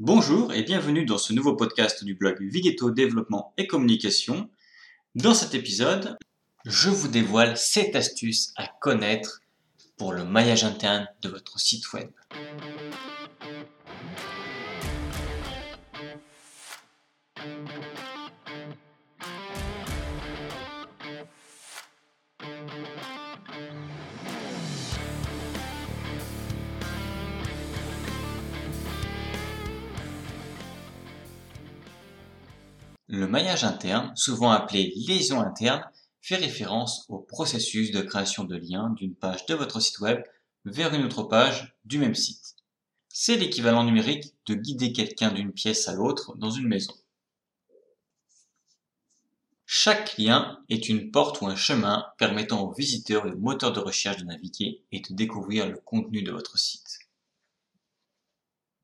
Bonjour et bienvenue dans ce nouveau podcast du blog Vigeto Développement et Communication. Dans cet épisode, je vous dévoile 7 astuces à connaître pour le maillage interne de votre site web. Le maillage interne, souvent appelé liaison interne, fait référence au processus de création de liens d'une page de votre site web vers une autre page du même site. C'est l'équivalent numérique de guider quelqu'un d'une pièce à l'autre dans une maison. Chaque lien est une porte ou un chemin permettant aux visiteurs et aux moteurs de recherche de naviguer et de découvrir le contenu de votre site.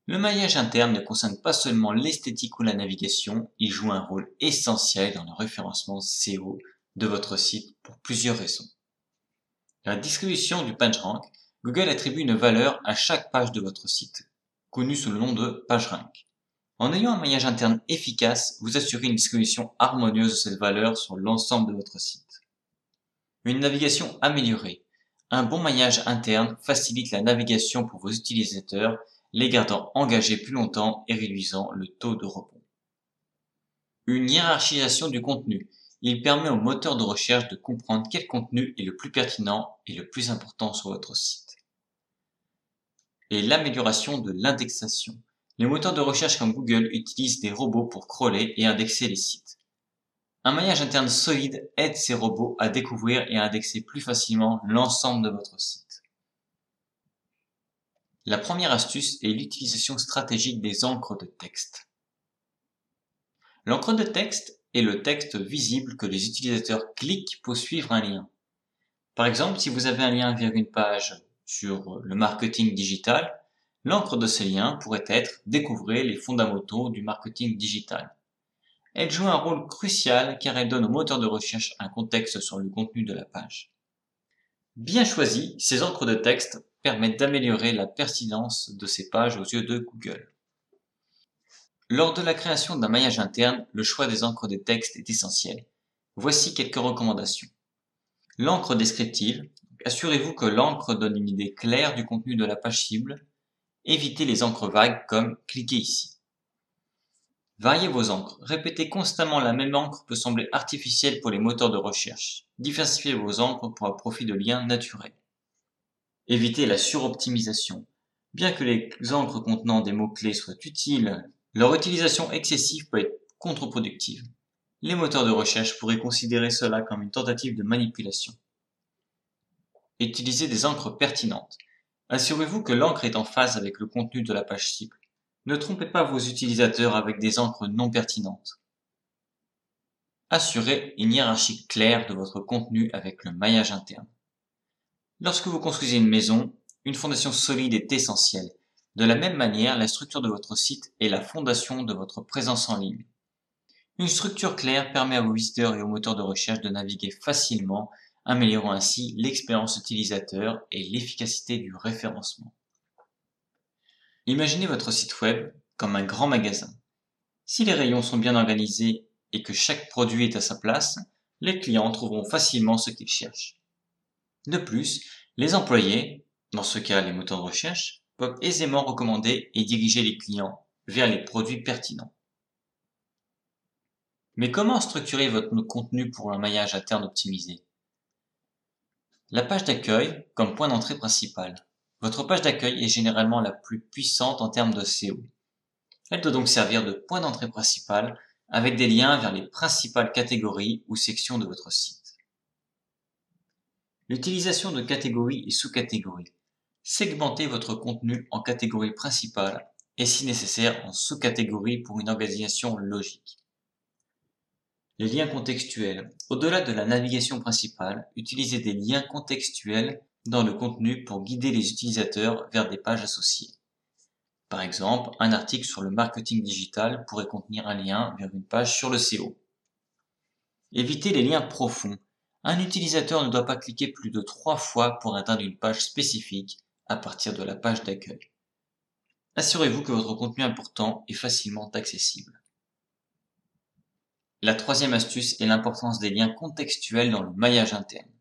Le maillage interne ne concerne pas seulement l'esthétique ou la navigation, il joue un rôle essentiel dans le référencement SEO de votre site pour plusieurs raisons. la distribution du PageRank, Google attribue une valeur à chaque page de votre site, connue sous le nom de PageRank. En ayant un maillage interne efficace, vous assurez une distribution harmonieuse de cette valeur sur l'ensemble de votre site. Une navigation améliorée. Un bon maillage interne facilite la navigation pour vos utilisateurs les gardant engagés plus longtemps et réduisant le taux de rebond. Une hiérarchisation du contenu. Il permet au moteur de recherche de comprendre quel contenu est le plus pertinent et le plus important sur votre site. Et l'amélioration de l'indexation. Les moteurs de recherche comme Google utilisent des robots pour crawler et indexer les sites. Un maillage interne solide aide ces robots à découvrir et à indexer plus facilement l'ensemble de votre site. La première astuce est l'utilisation stratégique des encres de texte. L'encre de texte est le texte visible que les utilisateurs cliquent pour suivre un lien. Par exemple, si vous avez un lien vers une page sur le marketing digital, l'encre de ce lien pourrait être Découvrez les fondamentaux du marketing digital. Elle joue un rôle crucial car elle donne au moteur de recherche un contexte sur le contenu de la page. Bien choisi, ces encres de texte permettent d'améliorer la pertinence de ces pages aux yeux de Google. Lors de la création d'un maillage interne, le choix des encres de texte est essentiel. Voici quelques recommandations. L'encre descriptive. Assurez-vous que l'encre donne une idée claire du contenu de la page cible. Évitez les encres vagues comme cliquez ici. Variez vos encres. Répéter constamment la même encre peut sembler artificielle pour les moteurs de recherche. Diversifiez vos encres pour un profit de liens naturels. Évitez la suroptimisation. Bien que les encres contenant des mots-clés soient utiles, leur utilisation excessive peut être contre-productive. Les moteurs de recherche pourraient considérer cela comme une tentative de manipulation. Utilisez des encres pertinentes. Assurez-vous que l'encre est en phase avec le contenu de la page cible. Ne trompez pas vos utilisateurs avec des encres non pertinentes. Assurez une hiérarchie claire de votre contenu avec le maillage interne. Lorsque vous construisez une maison, une fondation solide est essentielle. De la même manière, la structure de votre site est la fondation de votre présence en ligne. Une structure claire permet à vos visiteurs et aux moteurs de recherche de naviguer facilement, améliorant ainsi l'expérience utilisateur et l'efficacité du référencement. Imaginez votre site web comme un grand magasin. Si les rayons sont bien organisés et que chaque produit est à sa place, les clients trouveront facilement ce qu'ils cherchent. De plus, les employés, dans ce cas les moteurs de recherche, peuvent aisément recommander et diriger les clients vers les produits pertinents. Mais comment structurer votre contenu pour un maillage interne optimisé? La page d'accueil comme point d'entrée principal. Votre page d'accueil est généralement la plus puissante en termes de SEO. Elle doit donc servir de point d'entrée principal avec des liens vers les principales catégories ou sections de votre site. L'utilisation de catégories et sous-catégories. Segmentez votre contenu en catégories principales et si nécessaire en sous-catégories pour une organisation logique. Les liens contextuels. Au-delà de la navigation principale, utilisez des liens contextuels dans le contenu pour guider les utilisateurs vers des pages associées. Par exemple, un article sur le marketing digital pourrait contenir un lien vers une page sur le SEO. Évitez les liens profonds. Un utilisateur ne doit pas cliquer plus de trois fois pour atteindre une page spécifique à partir de la page d'accueil. Assurez-vous que votre contenu important est facilement accessible. La troisième astuce est l'importance des liens contextuels dans le maillage interne.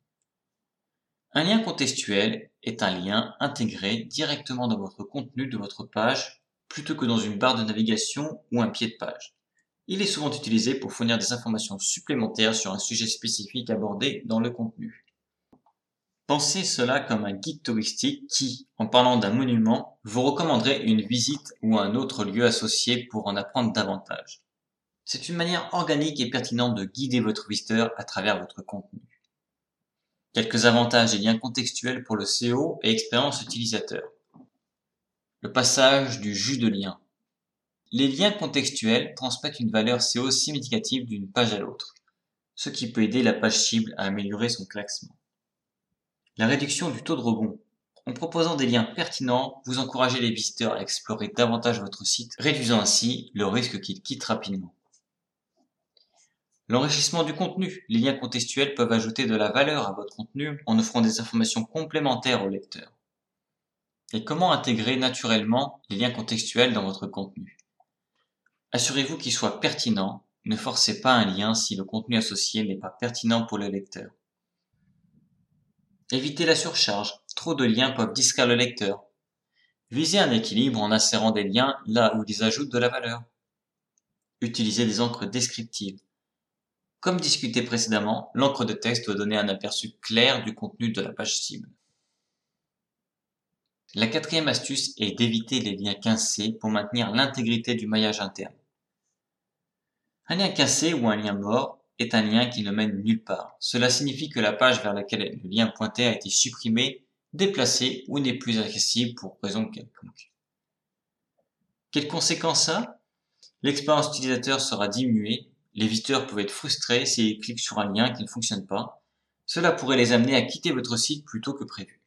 Un lien contextuel est un lien intégré directement dans votre contenu de votre page plutôt que dans une barre de navigation ou un pied de page. Il est souvent utilisé pour fournir des informations supplémentaires sur un sujet spécifique abordé dans le contenu. Pensez cela comme un guide touristique qui, en parlant d'un monument, vous recommanderait une visite ou un autre lieu associé pour en apprendre davantage. C'est une manière organique et pertinente de guider votre visiteur à travers votre contenu. Quelques avantages et liens contextuels pour le SEO et expérience utilisateur. Le passage du jus de lien. Les liens contextuels transmettent une valeur SEO significative d'une page à l'autre, ce qui peut aider la page cible à améliorer son classement. La réduction du taux de rebond. En proposant des liens pertinents, vous encouragez les visiteurs à explorer davantage votre site, réduisant ainsi le risque qu'ils quittent rapidement. L'enrichissement du contenu. Les liens contextuels peuvent ajouter de la valeur à votre contenu en offrant des informations complémentaires au lecteur. Et comment intégrer naturellement les liens contextuels dans votre contenu? Assurez-vous qu'il soit pertinent. Ne forcez pas un lien si le contenu associé n'est pas pertinent pour le lecteur. Évitez la surcharge. Trop de liens peuvent distraire le lecteur. Visez un équilibre en insérant des liens là où ils ajoutent de la valeur. Utilisez des encres descriptives. Comme discuté précédemment, l'encre de texte doit donner un aperçu clair du contenu de la page cible. La quatrième astuce est d'éviter les liens cassés pour maintenir l'intégrité du maillage interne. Un lien cassé ou un lien mort est un lien qui ne mène nulle part. Cela signifie que la page vers laquelle le lien pointé a été supprimé, déplacé ou n'est plus accessible pour raison quelconque. Quelles conséquences ça? L'expérience utilisateur sera diminuée les visiteurs peuvent être frustrés s'ils cliquent sur un lien qui ne fonctionne pas. Cela pourrait les amener à quitter votre site plus tôt que prévu.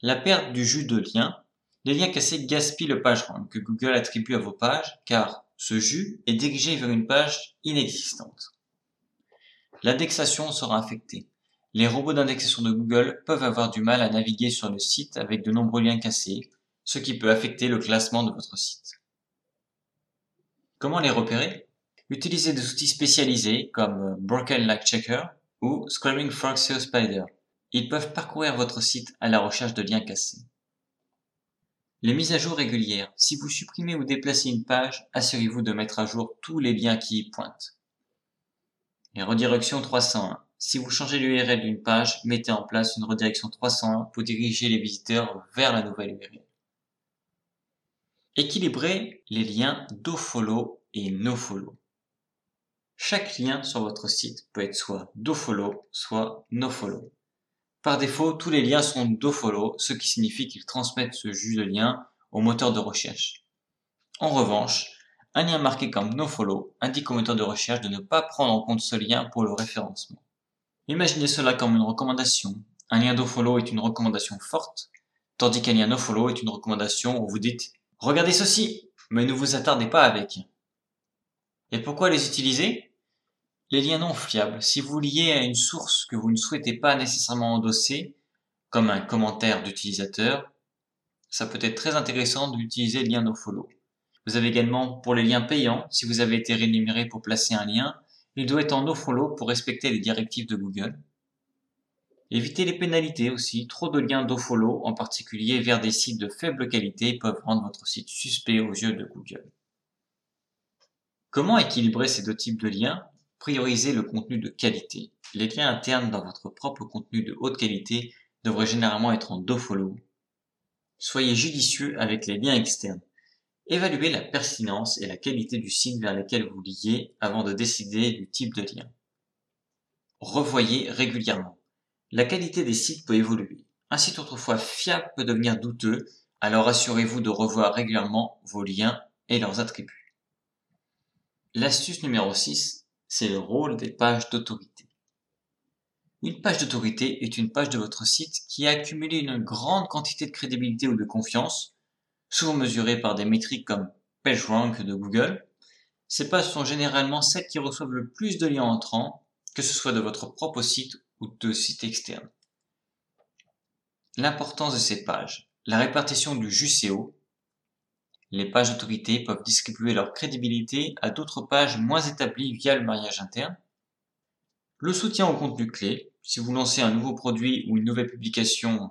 La perte du jus de lien. Les liens cassés gaspillent le page rank que Google attribue à vos pages car ce jus est dirigé vers une page inexistante. L'indexation sera affectée. Les robots d'indexation de Google peuvent avoir du mal à naviguer sur le site avec de nombreux liens cassés, ce qui peut affecter le classement de votre site. Comment les repérer? Utilisez des outils spécialisés comme euh, Broken Like Checker ou Screaming Frog SEO Spider. Ils peuvent parcourir votre site à la recherche de liens cassés. Les mises à jour régulières. Si vous supprimez ou déplacez une page, assurez-vous de mettre à jour tous les liens qui y pointent. Les redirections 301. Si vous changez l'URL d'une page, mettez en place une redirection 301 pour diriger les visiteurs vers la nouvelle URL. Équilibrez les liens do-follow et no-follow. Chaque lien sur votre site peut être soit dofollow, soit nofollow. Par défaut, tous les liens sont dofollow, ce qui signifie qu'ils transmettent ce jus de lien au moteur de recherche. En revanche, un lien marqué comme nofollow indique au moteur de recherche de ne pas prendre en compte ce lien pour le référencement. Imaginez cela comme une recommandation. Un lien dofollow est une recommandation forte, tandis qu'un lien nofollow est une recommandation où vous dites Regardez ceci, mais ne vous attardez pas avec. Et pourquoi les utiliser? Les liens non fiables, si vous liez à une source que vous ne souhaitez pas nécessairement endosser, comme un commentaire d'utilisateur, ça peut être très intéressant d'utiliser le lien nofollow. Vous avez également pour les liens payants, si vous avez été rémunéré pour placer un lien, il doit être en nofollow pour respecter les directives de Google. Évitez les pénalités aussi. Trop de liens nofollow, en particulier vers des sites de faible qualité, peuvent rendre votre site suspect aux yeux de Google. Comment équilibrer ces deux types de liens? Priorisez le contenu de qualité. Les liens internes dans votre propre contenu de haute qualité devraient généralement être en do-follow. Soyez judicieux avec les liens externes. Évaluez la pertinence et la qualité du site vers lequel vous liez avant de décider du type de lien. Revoyez régulièrement. La qualité des sites peut évoluer. Un site autrefois fiable peut devenir douteux, alors assurez-vous de revoir régulièrement vos liens et leurs attributs. L'astuce numéro 6, c'est le rôle des pages d'autorité. Une page d'autorité est une page de votre site qui a accumulé une grande quantité de crédibilité ou de confiance, souvent mesurée par des métriques comme PageRank de Google. Ces pages sont généralement celles qui reçoivent le plus de liens entrants, que ce soit de votre propre site ou de sites externes. L'importance de ces pages, la répartition du JUCO, Les pages d'autorité peuvent distribuer leur crédibilité à d'autres pages moins établies via le mariage interne. Le soutien au contenu clé. Si vous lancez un nouveau produit ou une nouvelle publication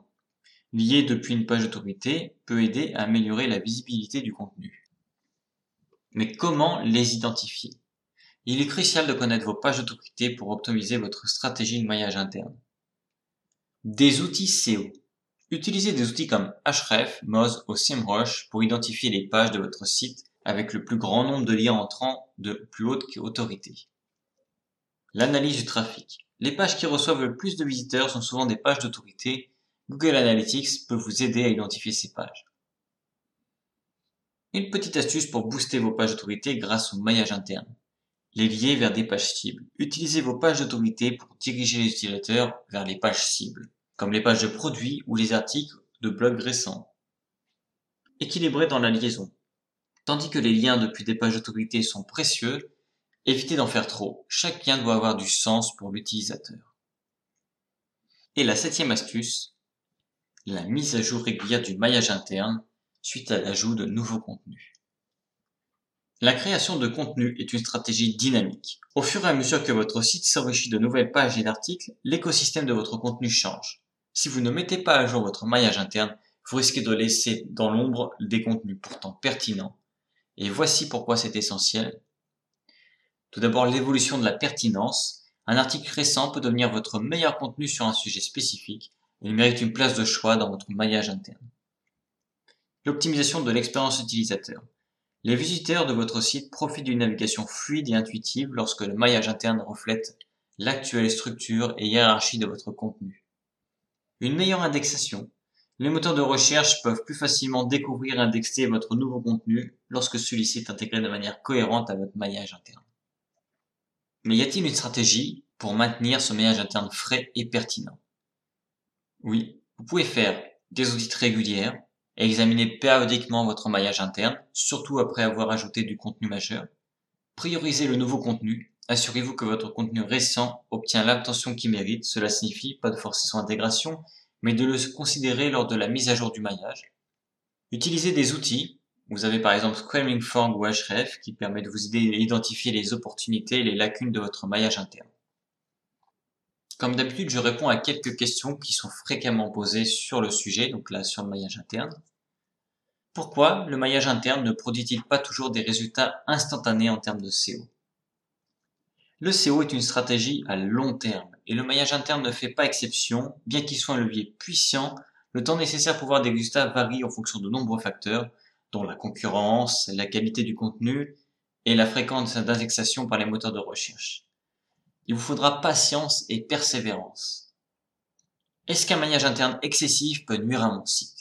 liée depuis une page d'autorité, peut aider à améliorer la visibilité du contenu. Mais comment les identifier? Il est crucial de connaître vos pages d'autorité pour optimiser votre stratégie de maillage interne. Des outils SEO. Utilisez des outils comme Ahref, Moz ou SEMrush pour identifier les pages de votre site avec le plus grand nombre de liens entrants de plus haute autorité. L'analyse du trafic. Les pages qui reçoivent le plus de visiteurs sont souvent des pages d'autorité. Google Analytics peut vous aider à identifier ces pages. Une petite astuce pour booster vos pages d'autorité grâce au maillage interne. Les lier vers des pages cibles. Utilisez vos pages d'autorité pour diriger les utilisateurs vers les pages cibles comme les pages de produits ou les articles de blogs récents. Équilibré dans la liaison. Tandis que les liens depuis des pages d'autorité sont précieux, évitez d'en faire trop. Chaque lien doit avoir du sens pour l'utilisateur. Et la septième astuce, la mise à jour régulière du maillage interne suite à l'ajout de nouveaux contenus. La création de contenu est une stratégie dynamique. Au fur et à mesure que votre site s'enrichit de nouvelles pages et d'articles, l'écosystème de votre contenu change. Si vous ne mettez pas à jour votre maillage interne, vous risquez de laisser dans l'ombre des contenus pourtant pertinents. Et voici pourquoi c'est essentiel. Tout d'abord, l'évolution de la pertinence. Un article récent peut devenir votre meilleur contenu sur un sujet spécifique il mérite une place de choix dans votre maillage interne. L'optimisation de l'expérience utilisateur. Les visiteurs de votre site profitent d'une navigation fluide et intuitive lorsque le maillage interne reflète l'actuelle structure et hiérarchie de votre contenu. Une meilleure indexation. Les moteurs de recherche peuvent plus facilement découvrir et indexer votre nouveau contenu lorsque celui-ci est intégré de manière cohérente à votre maillage interne. Mais y a-t-il une stratégie pour maintenir ce maillage interne frais et pertinent? Oui, vous pouvez faire des audits régulières et examiner périodiquement votre maillage interne, surtout après avoir ajouté du contenu majeur. Priorisez le nouveau contenu Assurez-vous que votre contenu récent obtient l'attention qu'il mérite. Cela signifie pas de forcer son intégration, mais de le considérer lors de la mise à jour du maillage. Utilisez des outils. Vous avez par exemple Screaming Frog ou Href qui permet de vous aider à identifier les opportunités et les lacunes de votre maillage interne. Comme d'habitude, je réponds à quelques questions qui sont fréquemment posées sur le sujet, donc là sur le maillage interne. Pourquoi le maillage interne ne produit-il pas toujours des résultats instantanés en termes de SEO le SEO est une stratégie à long terme et le maillage interne ne fait pas exception. Bien qu'il soit un levier puissant, le temps nécessaire pour voir des résultats varie en fonction de nombreux facteurs, dont la concurrence, la qualité du contenu et la fréquence d'indexation par les moteurs de recherche. Il vous faudra patience et persévérance. Est-ce qu'un maillage interne excessif peut nuire à mon site?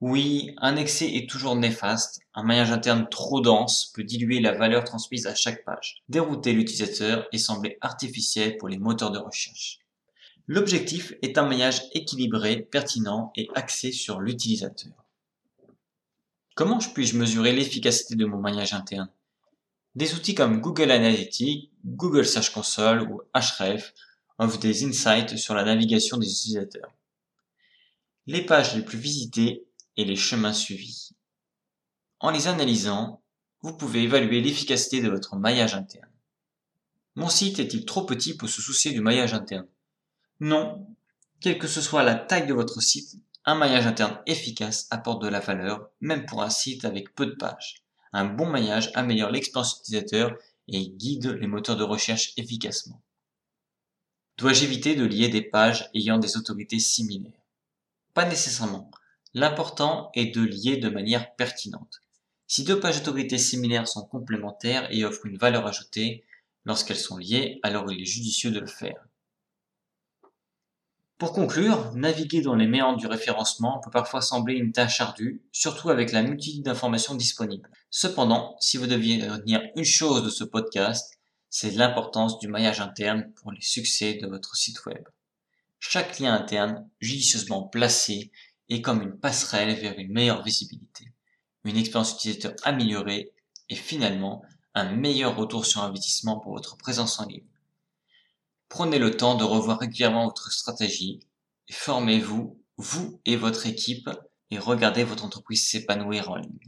Oui, un excès est toujours néfaste. Un maillage interne trop dense peut diluer la valeur transmise à chaque page, dérouter l'utilisateur et sembler artificiel pour les moteurs de recherche. L'objectif est un maillage équilibré, pertinent et axé sur l'utilisateur. Comment puis-je mesurer l'efficacité de mon maillage interne? Des outils comme Google Analytics, Google Search Console ou Ahref offrent des insights sur la navigation des utilisateurs. Les pages les plus visitées les chemins suivis. En les analysant, vous pouvez évaluer l'efficacité de votre maillage interne. Mon site est-il trop petit pour se soucier du maillage interne? Non. Quelle que ce soit la taille de votre site, un maillage interne efficace apporte de la valeur, même pour un site avec peu de pages. Un bon maillage améliore l'expérience utilisateur et guide les moteurs de recherche efficacement. Dois-je éviter de lier des pages ayant des autorités similaires? Pas nécessairement. L'important est de lier de manière pertinente. Si deux pages d'autorité similaires sont complémentaires et offrent une valeur ajoutée, lorsqu'elles sont liées, alors il est judicieux de le faire. Pour conclure, naviguer dans les méandres du référencement peut parfois sembler une tâche ardue, surtout avec la multitude d'informations disponibles. Cependant, si vous deviez retenir une chose de ce podcast, c'est l'importance du maillage interne pour les succès de votre site web. Chaque lien interne, judicieusement placé, et comme une passerelle vers une meilleure visibilité, une expérience utilisateur améliorée et finalement un meilleur retour sur investissement pour votre présence en ligne. Prenez le temps de revoir régulièrement votre stratégie formez-vous, vous et votre équipe, et regardez votre entreprise s'épanouir en ligne.